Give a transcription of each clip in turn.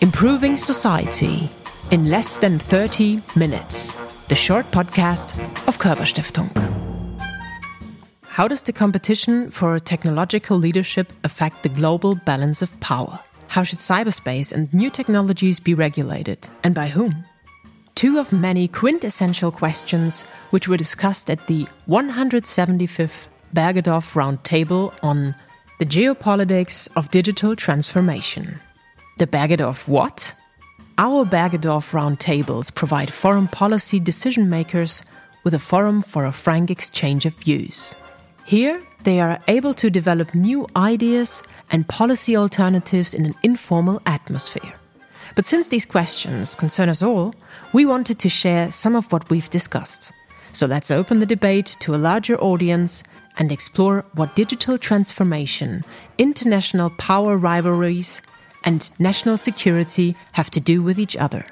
Improving Society in less than 30 minutes. The short podcast of Körber Stiftung. How does the competition for technological leadership affect the global balance of power? How should cyberspace and new technologies be regulated, and by whom? Two of many quintessential questions which were discussed at the 175th Bergedorf Roundtable on the geopolitics of digital transformation. The Bergedorf what? Our Bergedorf Roundtables provide foreign policy decision makers with a forum for a frank exchange of views. Here, they are able to develop new ideas and policy alternatives in an informal atmosphere. But since these questions concern us all, we wanted to share some of what we've discussed. So let's open the debate to a larger audience and explore what digital transformation, international power rivalries, and national security have to do with each other.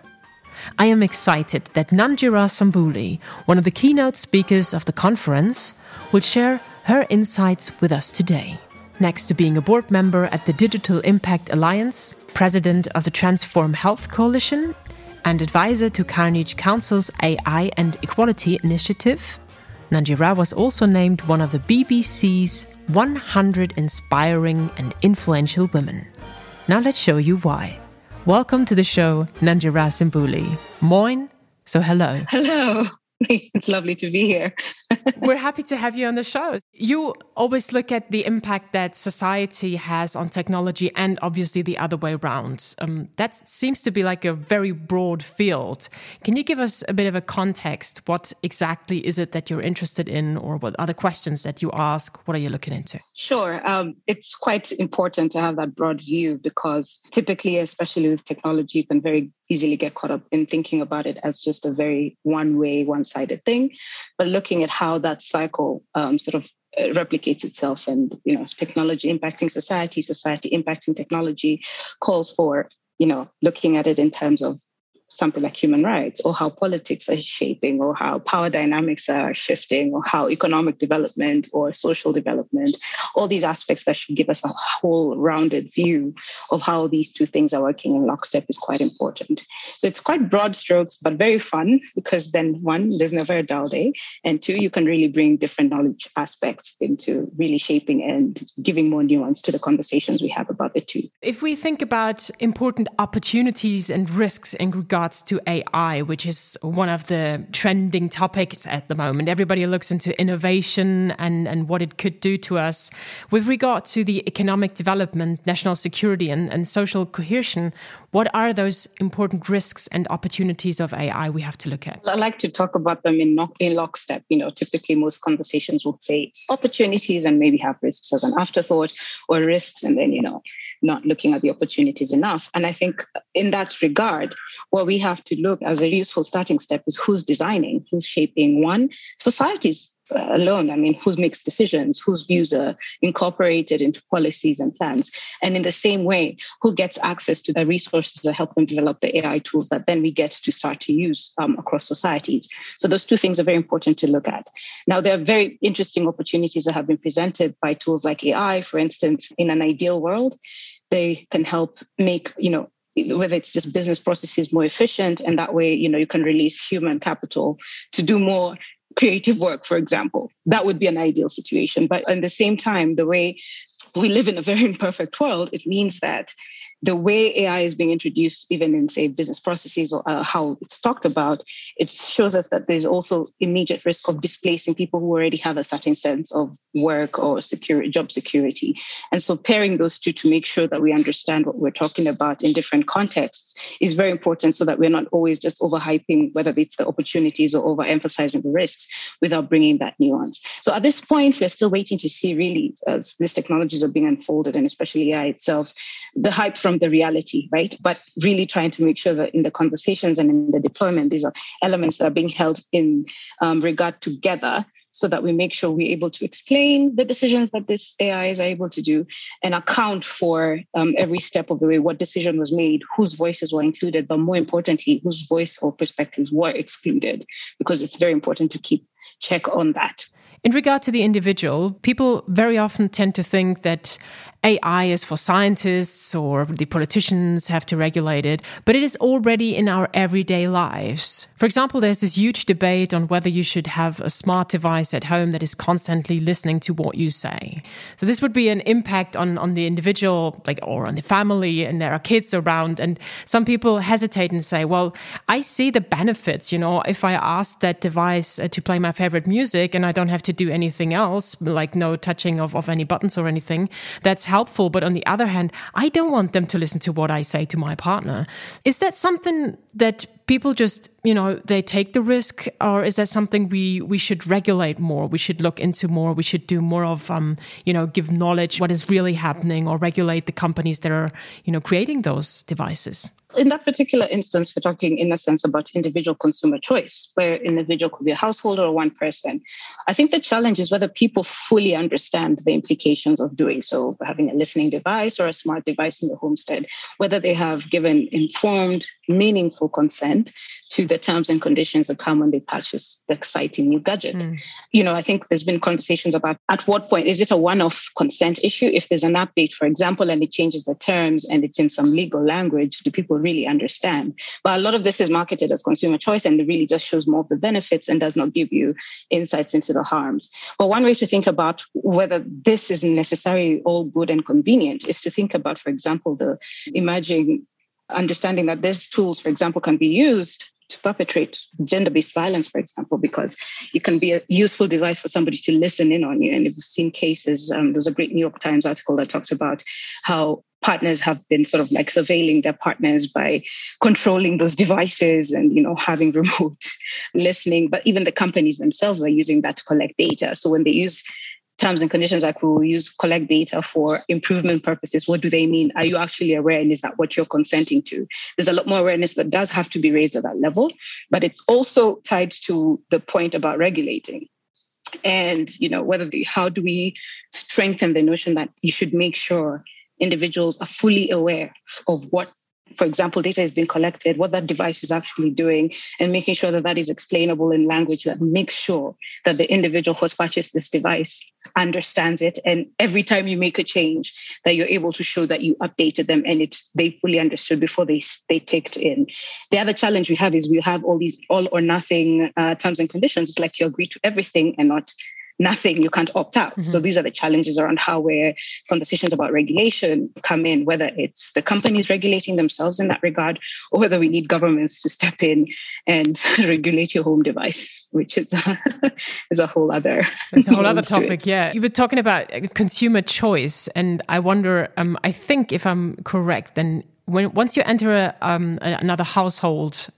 I am excited that Nanjira Sambuli, one of the keynote speakers of the conference, will share her insights with us today. Next to being a board member at the Digital Impact Alliance, president of the Transform Health Coalition, and advisor to Carnegie Council's AI and Equality Initiative, Nanjira was also named one of the BBC's 100 Inspiring and Influential Women. Now let's show you why. Welcome to the show, Nanjira Sambuli. Moin. So hello. Hello. it's lovely to be here. We're happy to have you on the show. You always look at the impact that society has on technology and obviously the other way around. Um, that seems to be like a very broad field. Can you give us a bit of a context? What exactly is it that you're interested in, or what other questions that you ask? What are you looking into? Sure. Um, it's quite important to have that broad view because typically, especially with technology, you can very easily get caught up in thinking about it as just a very one way, one sided thing. But looking at how that cycle um, sort of uh, replicates itself and you know technology impacting society society impacting technology calls for you know looking at it in terms of something like human rights or how politics are shaping or how power dynamics are shifting or how economic development or social development. All these aspects that should give us a whole rounded view of how these two things are working in lockstep is quite important. So it's quite broad strokes but very fun because then one there's never a dull day and two you can really bring different knowledge aspects into really shaping and giving more nuance to the conversations we have about the two. If we think about important opportunities and risks in regard regards to AI, which is one of the trending topics at the moment. Everybody looks into innovation and, and what it could do to us. With regard to the economic development, national security, and, and social cohesion, what are those important risks and opportunities of AI we have to look at? I like to talk about them in, in lockstep. You know, typically most conversations would say opportunities and maybe have risks as an afterthought, or risks and then, you know, not looking at the opportunities enough. And I think in that regard, what we have to look as a useful starting step is who's designing, who's shaping one, society's alone. I mean, who makes decisions, whose views are incorporated into policies and plans. And in the same way, who gets access to the resources that help them develop the AI tools that then we get to start to use um, across societies. So those two things are very important to look at. Now, there are very interesting opportunities that have been presented by tools like AI. For instance, in an ideal world, they can help make, you know, whether it's just business processes more efficient and that way you know you can release human capital to do more creative work, for example. That would be an ideal situation. But at the same time, the way we live in a very imperfect world, it means that the way AI is being introduced, even in, say, business processes or uh, how it's talked about, it shows us that there's also immediate risk of displacing people who already have a certain sense of work or security, job security. And so pairing those two to make sure that we understand what we're talking about in different contexts is very important so that we're not always just overhyping whether it's the opportunities or overemphasizing the risks without bringing that nuance. So at this point, we're still waiting to see really as these technologies are being unfolded and especially AI itself, the hype from the reality, right? But really trying to make sure that in the conversations and in the deployment, these are elements that are being held in um, regard together so that we make sure we're able to explain the decisions that this AI is able to do and account for um, every step of the way what decision was made, whose voices were included, but more importantly, whose voice or perspectives were excluded, because it's very important to keep check on that. In regard to the individual, people very often tend to think that AI is for scientists or the politicians have to regulate it, but it is already in our everyday lives. For example, there's this huge debate on whether you should have a smart device at home that is constantly listening to what you say. So this would be an impact on, on the individual, like, or on the family, and there are kids around. And some people hesitate and say, well, I see the benefits, you know, if I ask that device uh, to play my favorite music and I don't have to do anything else, like no touching of, of any buttons or anything, that's helpful. But on the other hand, I don't want them to listen to what I say to my partner. Is that something that people just you know they take the risk or is that something we we should regulate more we should look into more we should do more of um you know give knowledge what is really happening or regulate the companies that are you know creating those devices in that particular instance, we're talking in a sense about individual consumer choice, where individual could be a household or one person. I think the challenge is whether people fully understand the implications of doing so, having a listening device or a smart device in the homestead, whether they have given informed, meaningful consent to the terms and conditions that come when they purchase the exciting new gadget. Mm. You know, I think there's been conversations about at what point is it a one-off consent issue? If there's an update, for example, and it changes the terms and it's in some legal language, do people really understand? But a lot of this is marketed as consumer choice and it really just shows more of the benefits and does not give you insights into the harms. But one way to think about whether this is necessarily all good and convenient is to think about, for example, the emerging understanding that these tools, for example, can be used to perpetrate gender-based violence, for example, because it can be a useful device for somebody to listen in on you. And we've seen cases. Um, there's a great New York Times article that talked about how partners have been sort of like surveilling their partners by controlling those devices and you know having remote listening but even the companies themselves are using that to collect data so when they use terms and conditions like we will use collect data for improvement purposes. What do they mean? Are you actually aware and is that what you're consenting to? There's a lot more awareness that does have to be raised at that level but it's also tied to the point about regulating. And you know whether the, how do we strengthen the notion that you should make sure individuals are fully aware of what for example, data is being collected, what that device is actually doing, and making sure that that is explainable in language that makes sure that the individual who has purchased this device understands it. And every time you make a change, that you're able to show that you updated them and it they fully understood before they they it in. The other challenge we have is we have all these all or nothing uh, terms and conditions. It's like you agree to everything and not nothing, you can't opt out. Mm-hmm. So these are the challenges around how where conversations about regulation come in, whether it's the companies regulating themselves in that regard, or whether we need governments to step in and regulate your home device, which is is a whole other it's a whole other topic. Yeah, you were talking about consumer choice, and I wonder. Um, I think if I'm correct, then when once you enter a, um, another household,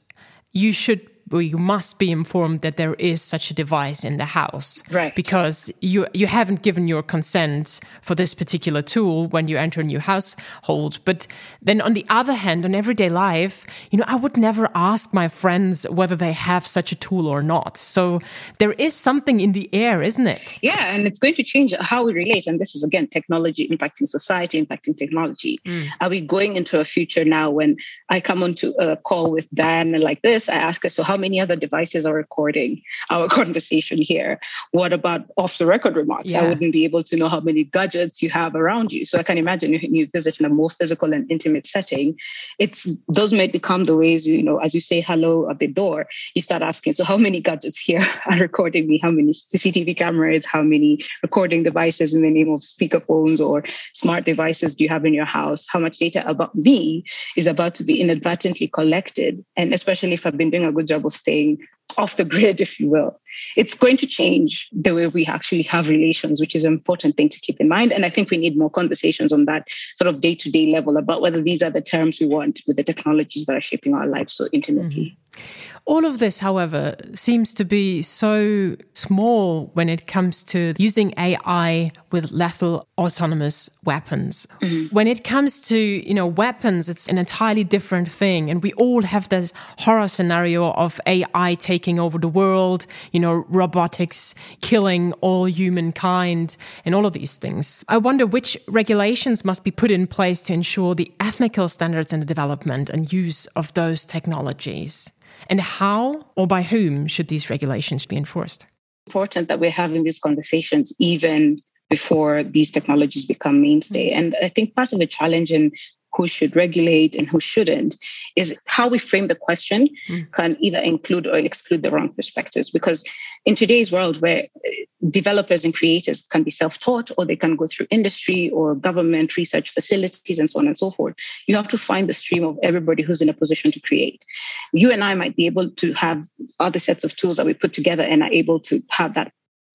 you should you must be informed that there is such a device in the house. Right. Because you you haven't given your consent for this particular tool when you enter a new household. But then on the other hand, on everyday life, you know, I would never ask my friends whether they have such a tool or not. So there is something in the air, isn't it? Yeah, and it's going to change how we relate. And this is again technology impacting society, impacting technology. Mm. Are we going into a future now when I come onto a call with Diana like this, I ask her, so how how many other devices are recording our conversation here? What about off the record remarks? Yeah. I wouldn't be able to know how many gadgets you have around you. So I can imagine if you visit in a more physical and intimate setting, it's those may become the ways, you know, as you say hello at the door, you start asking, so how many gadgets here are recording me? How many CCTV cameras? How many recording devices in the name of speakerphones or smart devices do you have in your house? How much data about me is about to be inadvertently collected? And especially if I've been doing a good job staying off the grid, if you will. It's going to change the way we actually have relations, which is an important thing to keep in mind. And I think we need more conversations on that sort of day to day level about whether these are the terms we want with the technologies that are shaping our lives so intimately. Mm-hmm. All of this, however, seems to be so small when it comes to using AI with lethal autonomous weapons. Mm-hmm. When it comes to, you know, weapons, it's an entirely different thing. And we all have this horror scenario of AI taking over the world, you know, robotics killing all humankind and all of these things. I wonder which regulations must be put in place to ensure the ethical standards in the development and use of those technologies. And how or by whom should these regulations be enforced? Important that we're having these conversations even before these technologies become mainstay. And I think part of the challenge in who should regulate and who shouldn't is how we frame the question mm. can either include or exclude the wrong perspectives because in today's world where uh, developers and creators can be self-taught or they can go through industry or government research facilities and so on and so forth you have to find the stream of everybody who's in a position to create you and i might be able to have other sets of tools that we put together and are able to have that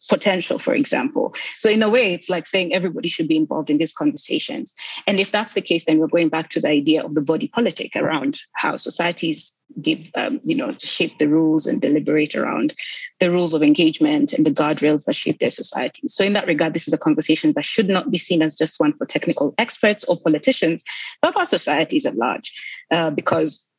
potential, for example. So, in a way, it's like saying everybody should be involved in these conversations. And if that's the case, then we're going back to the idea of the body politic around how societies give, um, you know, to shape the rules and deliberate around the rules of engagement and the guardrails that shape their societies. So, in that regard, this is a conversation that should not be seen as just one for technical experts or politicians, but for societies at large, uh, because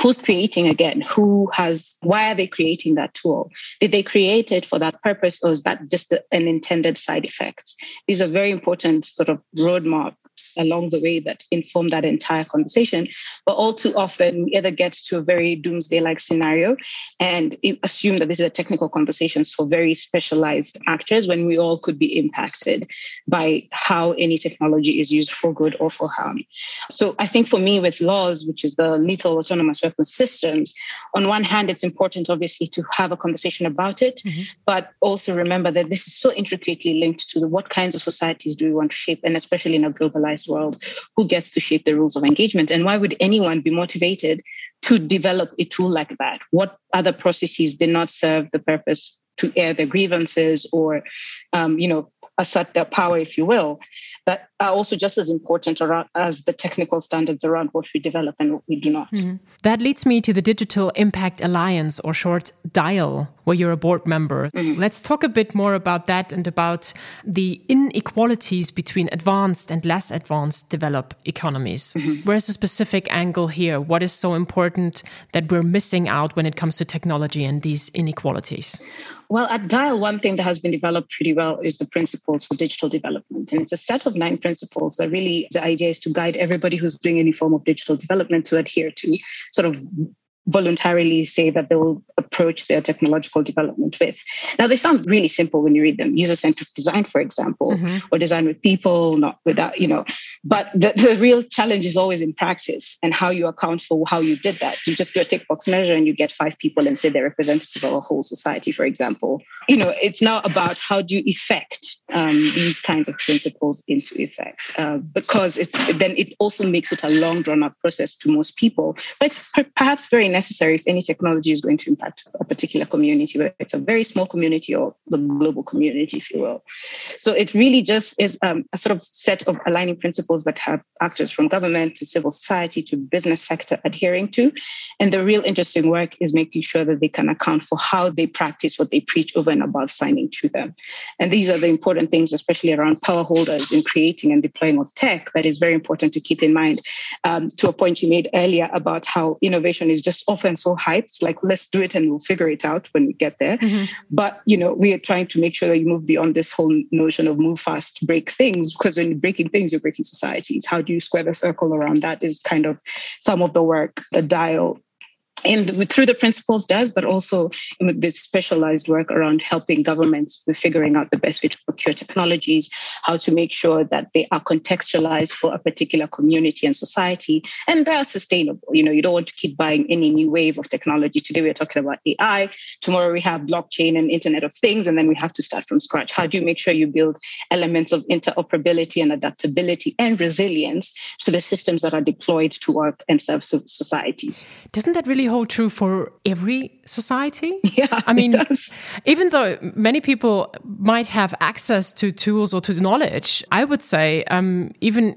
who's creating again? Who has why are they creating that tool? Did they create it for that purpose or is that just an intended side effect these are very important sort of roadmap along the way that inform that entire conversation. But all too often, we either get to a very doomsday like scenario and assume that this is a technical conversations for very specialized actors when we all could be impacted by how any technology is used for good or for harm. So I think for me, with laws, which is the lethal autonomous weapons systems, on one hand, it's important, obviously, to have a conversation about it, mm-hmm. but also remember that this is so intricately linked to the, what kinds of societies do we want to shape, and especially in a globalized globalized world, who gets to shape the rules of engagement? And why would anyone be motivated to develop a tool like that? What other processes did not serve the purpose to air their grievances or, um, you know, assert their power, if you will, that are also just as important around, as the technical standards around what we develop and what we do not. Mm -hmm. That leads me to the Digital Impact Alliance, or short DIAL, where you're a board member. Mm -hmm. Let's talk a bit more about that and about the inequalities between advanced and less advanced developed economies. Mm -hmm. Where's the specific angle here? What is so important that we're missing out when it comes to technology and these inequalities? Well, at Dial, one thing that has been developed pretty well is the principles for digital development. And it's a set of nine principles that really the idea is to guide everybody who's doing any form of digital development to adhere to, sort of voluntarily say that they will approach their technological development with. Now, they sound really simple when you read them user centric design, for example, mm-hmm. or design with people, not without, you know. But the, the real challenge is always in practice and how you account for how you did that. You just do a tick box measure and you get five people and say they're representative of a whole society, for example. You know, it's now about how do you effect um, these kinds of principles into effect uh, because it's then it also makes it a long drawn out process to most people. But it's per- perhaps very necessary if any technology is going to impact a particular community, whether it's a very small community or the global community, if you will. So it really just is um, a sort of set of aligning principles that have actors from government to civil society to business sector adhering to. And the real interesting work is making sure that they can account for how they practice what they preach over and above signing to them. And these are the important things, especially around power holders in creating and deploying of tech, that is very important to keep in mind. Um, to a point you made earlier about how innovation is just often so hyped, like let's do it and we'll figure it out when we get there. Mm-hmm. But you know, we are trying to make sure that you move beyond this whole notion of move fast, break things, because when you're breaking things, you're breaking societies. How do you square the circle around that is kind of some of the work the dial and through the principles does, but also with this specialized work around helping governments with figuring out the best way to procure technologies, how to make sure that they are contextualized for a particular community and society, and they are sustainable. You know, you don't want to keep buying any new wave of technology. Today we're talking about AI. Tomorrow we have blockchain and Internet of Things, and then we have to start from scratch. How do you make sure you build elements of interoperability and adaptability and resilience to the systems that are deployed to work and serve societies? Doesn't that really hold true for every society? Yeah, I mean, even though many people might have access to tools or to knowledge, I would say um, even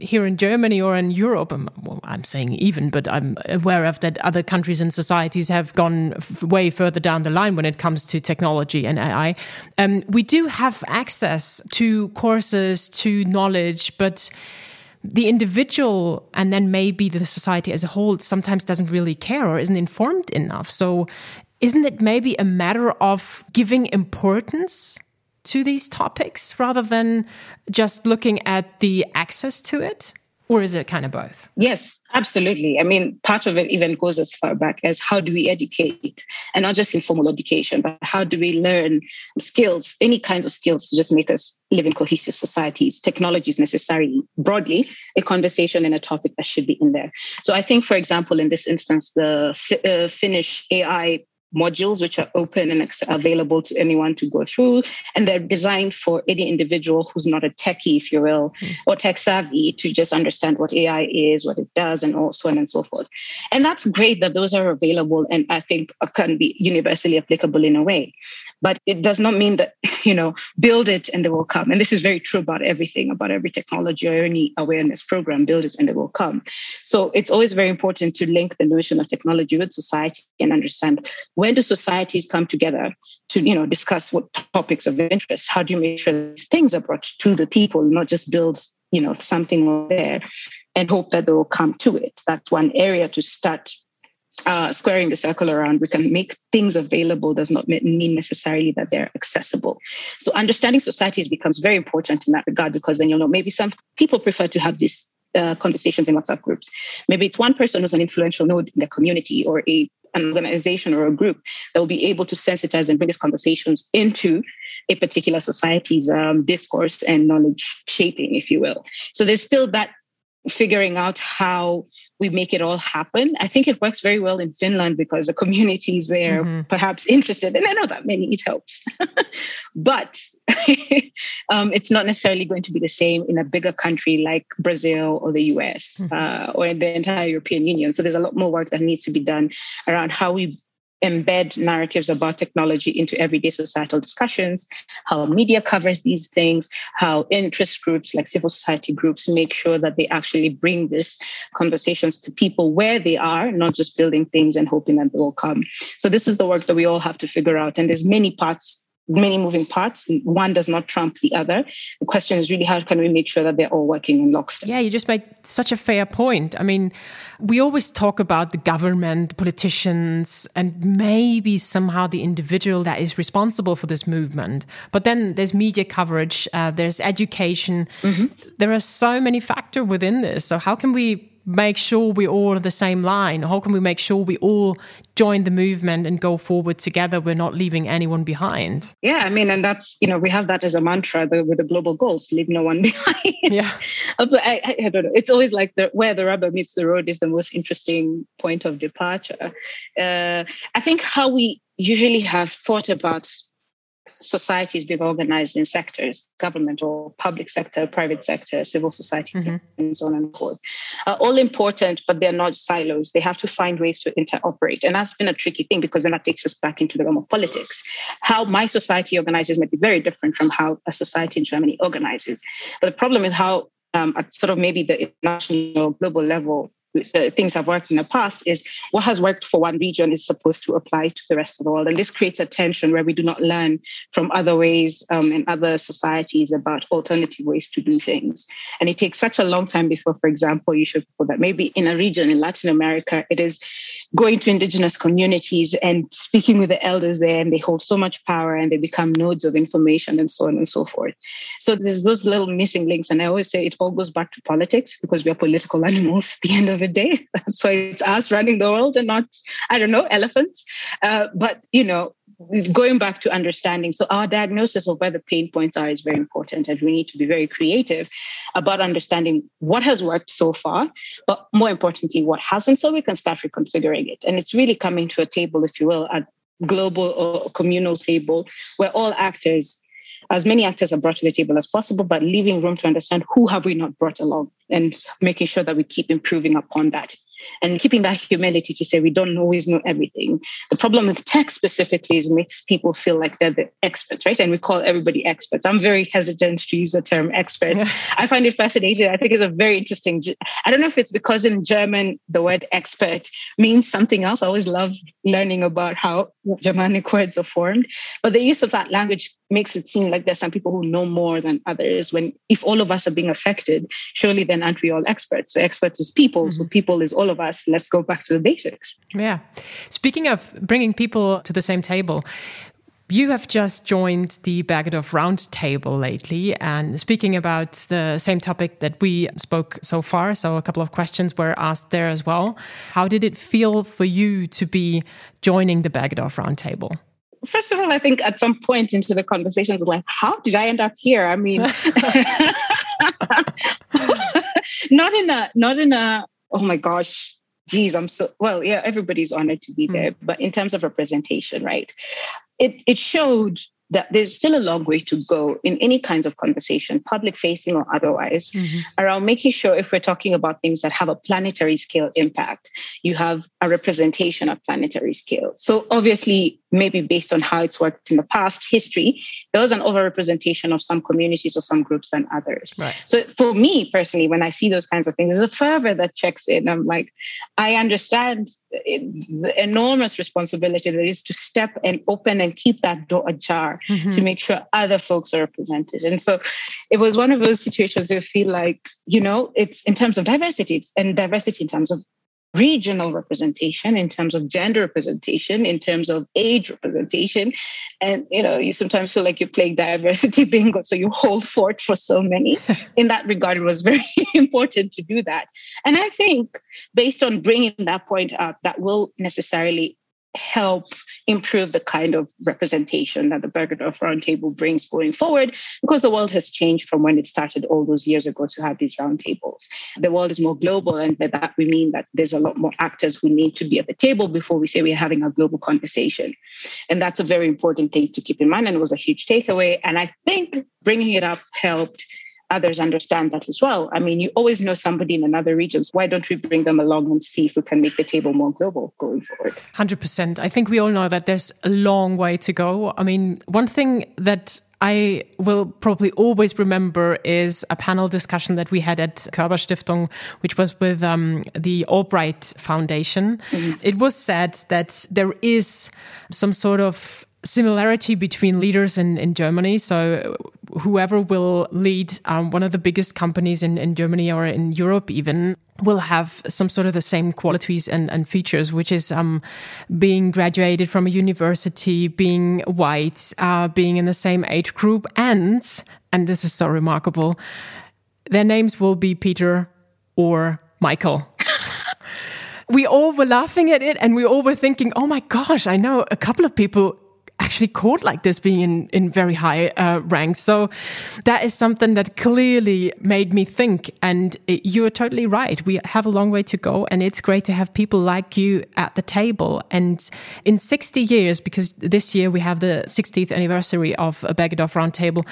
here in Germany or in Europe, um, well, I'm saying even, but I'm aware of that other countries and societies have gone way further down the line when it comes to technology and AI. Um, we do have access to courses, to knowledge, but the individual and then maybe the society as a whole sometimes doesn't really care or isn't informed enough. So, isn't it maybe a matter of giving importance to these topics rather than just looking at the access to it? Or is it kind of both? Yes, absolutely. I mean, part of it even goes as far back as how do we educate and not just informal education, but how do we learn skills, any kinds of skills to just make us live in cohesive societies. Technology is necessary broadly, a conversation and a topic that should be in there. So I think, for example, in this instance, the uh, Finnish AI modules which are open and available to anyone to go through. And they're designed for any individual who's not a techie if you will mm. or tech savvy to just understand what ai is what it does and so on and so forth. And that's great that those are available and i think can be universally applicable in a way but it does not mean that you know build it and they will come. And this is very true about everything about every technology or any awareness program build it and they will come. So it's always very important to link the notion of technology with society and understand when do societies come together to you know discuss what topics of interest. How do you make sure these things are brought to the people not just build you know something there and hope that they will come to it. That's one area to start uh, squaring the circle around, we can make things available does not mean necessarily that they're accessible. So understanding societies becomes very important in that regard because then you'll know maybe some people prefer to have these uh, conversations in WhatsApp groups. Maybe it's one person who's an influential node in the community or a an organization or a group that will be able to sensitize and bring these conversations into a particular society's um, discourse and knowledge shaping, if you will. So there's still that figuring out how we make it all happen. I think it works very well in Finland because the communities there mm-hmm. perhaps interested, and I know that many it helps. but um, it's not necessarily going to be the same in a bigger country like Brazil or the US mm-hmm. uh, or in the entire European Union. So there's a lot more work that needs to be done around how we embed narratives about technology into everyday societal discussions, how media covers these things, how interest groups like civil society groups make sure that they actually bring these conversations to people where they are, not just building things and hoping that they will come. So this is the work that we all have to figure out. And there's many parts many moving parts. One does not trump the other. The question is really how can we make sure that they're all working in lockstep? Yeah, you just made such a fair point. I mean, we always talk about the government, the politicians, and maybe somehow the individual that is responsible for this movement. But then there's media coverage, uh, there's education. Mm-hmm. There are so many factors within this. So how can we make sure we're all on the same line? How can we make sure we all join the movement and go forward together? We're not leaving anyone behind. Yeah, I mean, and that's, you know, we have that as a mantra with the global goals leave no one behind. Yeah. Uh, but I, I, don't know. It's always like the, where the rubber meets the road is the most interesting point of departure. Uh, I think how we usually have thought about societies being organized in sectors, government or public sector, private sector, civil society, mm-hmm. and so on and so forth. Uh, all important, but they're not silos. They have to find ways to interoperate. And that's been a tricky thing because then that takes us back into the realm of politics. How my society organizes might be very different from how a society in Germany organizes. But the problem is how um, at sort of maybe the national global level uh, things have worked in the past is what has worked for one region is supposed to apply to the rest of the world. And this creates a tension where we do not learn from other ways um, in other societies about alternative ways to do things. And it takes such a long time before, for example, you should put that maybe in a region in Latin America, it is going to indigenous communities and speaking with the elders there, and they hold so much power and they become nodes of information and so on and so forth. So there's those little missing links. And I always say it all goes back to politics because we are political animals at the end of the day. That's why it's us running the world and not, I don't know, elephants. Uh, but, you know, going back to understanding. So our diagnosis of where the pain points are is very important. And we need to be very creative about understanding what has worked so far, but more importantly, what hasn't, so we can start reconfiguring it. And it's really coming to a table, if you will, a global or communal table where all actors as many actors are brought to the table as possible, but leaving room to understand who have we not brought along and making sure that we keep improving upon that and keeping that humility to say we don't always know everything. The problem with tech specifically is makes people feel like they're the experts, right? And we call everybody experts. I'm very hesitant to use the term expert. Yeah. I find it fascinating. I think it's a very interesting. I don't know if it's because in German the word expert means something else. I always love learning about how Germanic words are formed, but the use of that language makes it seem like there's some people who know more than others. When if all of us are being affected, surely then aren't we all experts? So experts is people. Mm-hmm. So people is all of us. Let's go back to the basics. Yeah. Speaking of bringing people to the same table, You have just joined the Bergedorf Roundtable lately, and speaking about the same topic that we spoke so far. So, a couple of questions were asked there as well. How did it feel for you to be joining the Bergedorf Roundtable? First of all, I think at some point into the conversations, like, how did I end up here? I mean, not in a, not in a, oh my gosh, geez, I'm so well, yeah, everybody's honored to be hmm. there. But in terms of representation, right? It it showed that there's still a long way to go in any kinds of conversation, public facing or otherwise, mm-hmm. around making sure if we're talking about things that have a planetary scale impact, you have a representation of planetary scale. So obviously, maybe based on how it's worked in the past history, there was an overrepresentation of some communities or some groups than others. Right. So for me personally, when I see those kinds of things, there's a fervor that checks in. I'm like, I understand the enormous responsibility that is to step and open and keep that door ajar mm-hmm. to make sure other folks are represented. And so it was one of those situations where I feel like, you know, it's in terms of diversity, it's and diversity in terms of regional representation in terms of gender representation in terms of age representation. And you know you sometimes feel like you're playing diversity bingo so you hold fort for so many. In that regard it was very important to do that. And i think based on bringing that point up that will necessarily help improve the kind of representation that the Bergedorf Roundtable brings going forward because the world has changed from when it started all those years ago to have these roundtables. The world is more global, and by that we mean that there's a lot more actors who need to be at the table before we say we're having a global conversation. And that's a very important thing to keep in mind, and it was a huge takeaway. And I think bringing it up helped others understand that as well. I mean, you always know somebody in another regions. Why don't we bring them along and see if we can make the table more global going forward? 100%. I think we all know that there's a long way to go. I mean, one thing that I will probably always remember is a panel discussion that we had at Körber Stiftung, which was with um, the Albright Foundation. Mm-hmm. It was said that there is some sort of similarity between leaders in, in Germany. So whoever will lead um, one of the biggest companies in, in Germany or in Europe even will have some sort of the same qualities and, and features, which is um, being graduated from a university, being white, uh, being in the same age group, and, and this is so remarkable, their names will be Peter or Michael. we all were laughing at it and we all were thinking, oh my gosh, I know a couple of people actually caught like this being in, in very high uh, ranks. So that is something that clearly made me think. And you're totally right. We have a long way to go. And it's great to have people like you at the table. And in 60 years, because this year we have the 60th anniversary of a Bergedorf Roundtable,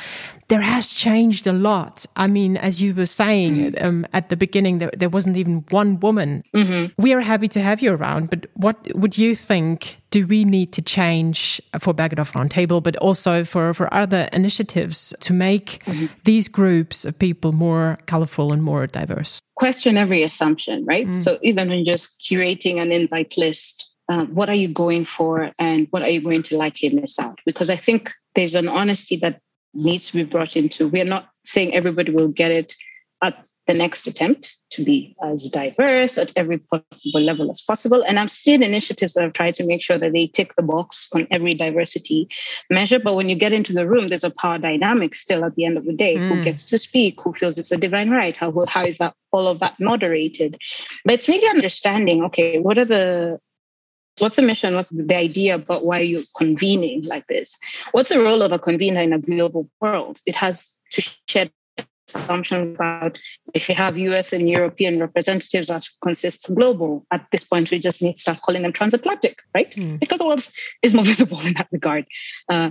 there has changed a lot. I mean, as you were saying mm-hmm. um, at the beginning, there, there, wasn't even one woman. Mm-hmm. We are happy to have you around, but what would you think do we need to change for Bergedorf Roundtable, but also for, for other initiatives to make mm-hmm. these groups of people more colorful and more diverse? Question every assumption, right? Mm. So even when just curating an invite list, um, what are you going for and what are you going to likely miss out? Because I think there's an honesty that needs to be brought into. We're not saying everybody will get it at the next attempt to be as diverse at every possible level as possible. And I've seen initiatives that have tried to make sure that they tick the box on every diversity measure. But when you get into the room, there's a power dynamic still at the end of the day. Mm. Who gets to speak? Who feels it's a divine right? How, how is that all of that moderated? But it's really understanding, okay, what are the what's the mission? What's the idea about why you're convening like this? What's the role of a convener in a global world? It has to shed assumption about if you have US and European representatives that consists global, at this point we just need to start calling them transatlantic, right? Mm. Because the world is more visible in that regard. Uh,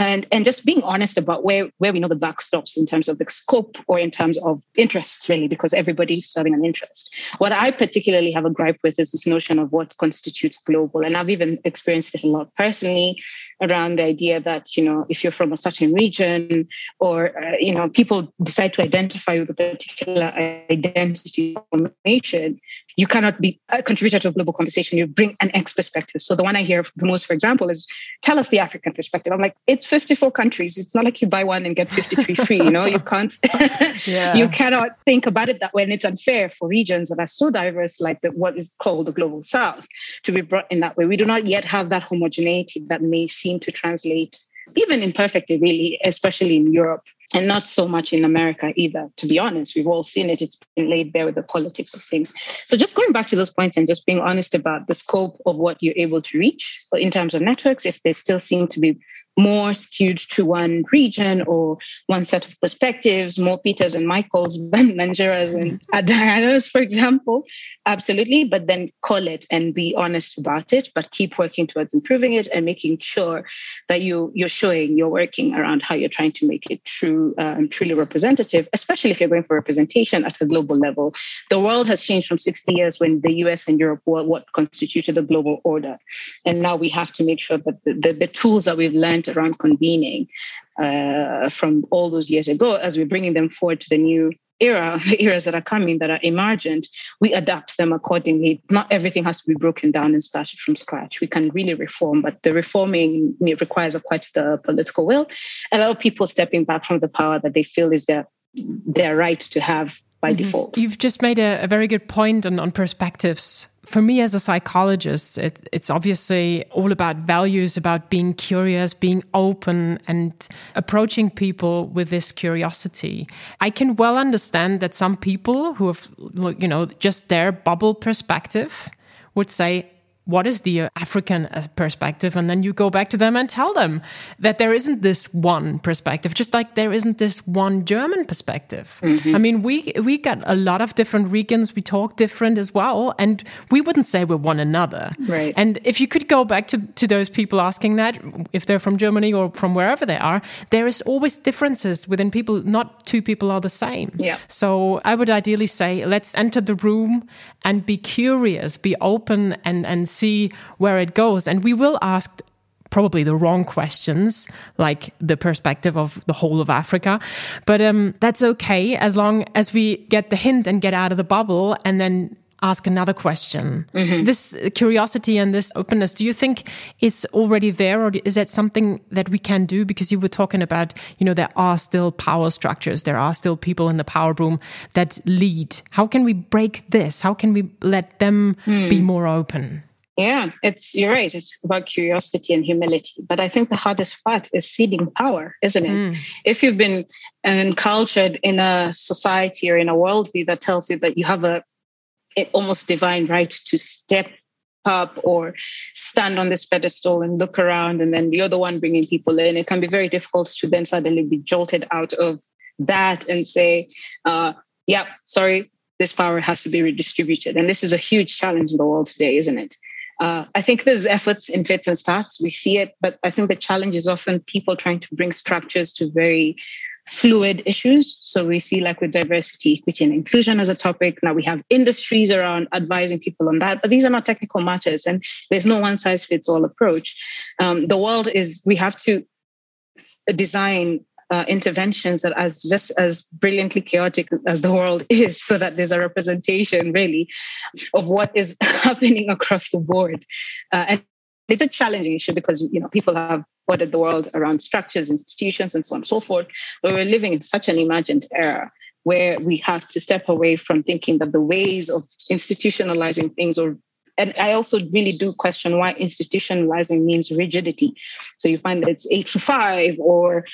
and and just being honest about where where we know the buck stops in terms of the scope or in terms of interests really because everybody's serving an interest. What i particularly have a gripe with is this notion of what constitutes global. And i've even experienced it a lot personally around the idea that you know if you're from a certain region or uh, you know people decide to identify with a particular identity formation you cannot be a contributor to a global conversation. You bring an X perspective. So the one I hear the most, for example, is tell us the African perspective. I'm like, it's 54 countries. It's not like you buy one and get 53 free. You know, you can't, yeah. you cannot think about it that way. And it's unfair for regions that are so diverse, like the, what is called the global South, to be brought in that way. We do not yet have that homogeneity that may seem to translate even imperfectly, really, especially in Europe and not so much in America either, to be honest. We've all seen it. It's been laid bare with the politics of things. So just going back to those points and just being honest about the scope of what you're able to reach in terms of networks, if they still seem to be more skewed to one region or one set of perspectives, more Peters and Michaels than Nanjiras and Dianas, for example. Absolutely. But then call it and be honest about it, but keep working towards improving it and making sure that you, you're showing you're working around how you're trying to make it true, um, truly representative, especially if you're going for representation at a global level. The world has changed from 60 years when the US and Europe were what constituted the global order. And now we have to make sure that the, the, the tools that we've learned around convening uh, from all those years ago, as we're bringing them forward to the new era, the eras that are coming that are emergent, we adapt them accordingly. Not everything has to be broken down and started from scratch. We can really reform, but the reforming requires quite the political will. A lot of people stepping back from the power that they feel is their their right to have by mm-hmm. default. You've just made a, a very good point on, on perspectives for me as a psychologist, it, it's obviously all about values, about being curious, being open, and approaching people with this curiosity. I can well understand that some people who have, you know, just their bubble perspective would say, what is the African uh, perspective? And then you go back to them and tell them that there isn't this one perspective, just like there isn't this one German perspective. Mm-hmm. I mean, we we got a lot of different regions. We talk different as well, and we wouldn't say we're one another. Right. And if you could go back to to those people asking that, if they're from Germany or from wherever they are, there is always differences within people. Not two people are the same. Yeah. So I would ideally say, let's enter the room and be curious, be open, and and see where it goes. And we will ask probably the wrong questions, like the perspective of the whole of Africa. But um, that's okay as long as we get the hint and get out of the bubble and then ask another question. Mm-hmm. This curiosity and this openness, do you think it's already there or is that something that we can do? Because you were talking about, you know, there are still power structures. There are still people in the power room that lead. How can we break this? How can we let them mm. be more open? Yeah, it's you're right. It's about curiosity and humility. But I think the hardest part is ceding power, isn't it? Mm. If you've been encultured in a society or in a worldview that tells you that you have a almost divine right to step up or stand on this pedestal and look around and then you're the one bringing people in it can be very difficult to then suddenly be jolted out of that and say uh, yeah sorry this power has to be redistributed and this is a huge challenge in the world today isn't it uh, I think there's efforts in fits and starts. We see it, but I think the challenge is often people trying to bring structures to very fluid issues. So we see like with diversity, equity, and inclusion as a topic. Now we have industries around advising people on that, but these are not technical matters and there's no one size fits all approach. Um, the world is, we have to design uh, interventions that as just as brilliantly chaotic as the world is so that there's a representation really of what is happening across the board uh, and it's a challenging issue because you know people have ordered the world around structures, institutions, and so on and so forth. But we're living in such an imagined era where we have to step away from thinking that the ways of institutionalizing things or and I also really do question why institutionalizing means rigidity. So you find that it's eight to five or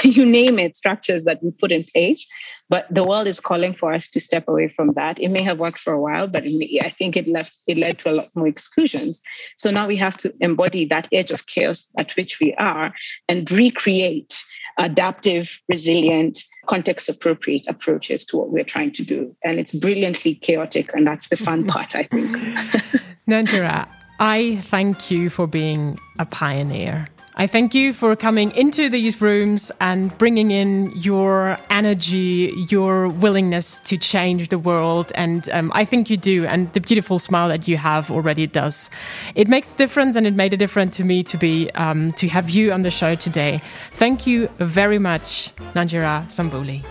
you name it, structures that we put in place. But the world is calling for us to step away from that. It may have worked for a while, but may, I think it left it led to a lot more exclusions. So now we have to embody that edge of chaos at which we are and recreate adaptive, resilient, context appropriate approaches to what we're trying to do. And it's brilliantly chaotic. And that's the fun mm-hmm. part, I think. Nanjira, I thank you for being a pioneer. I thank you for coming into these rooms and bringing in your energy, your willingness to change the world. And um, I think you do. And the beautiful smile that you have already does. It makes a difference and it made a difference to me to be, um, to have you on the show today. Thank you very much, Nanjira Sambuli.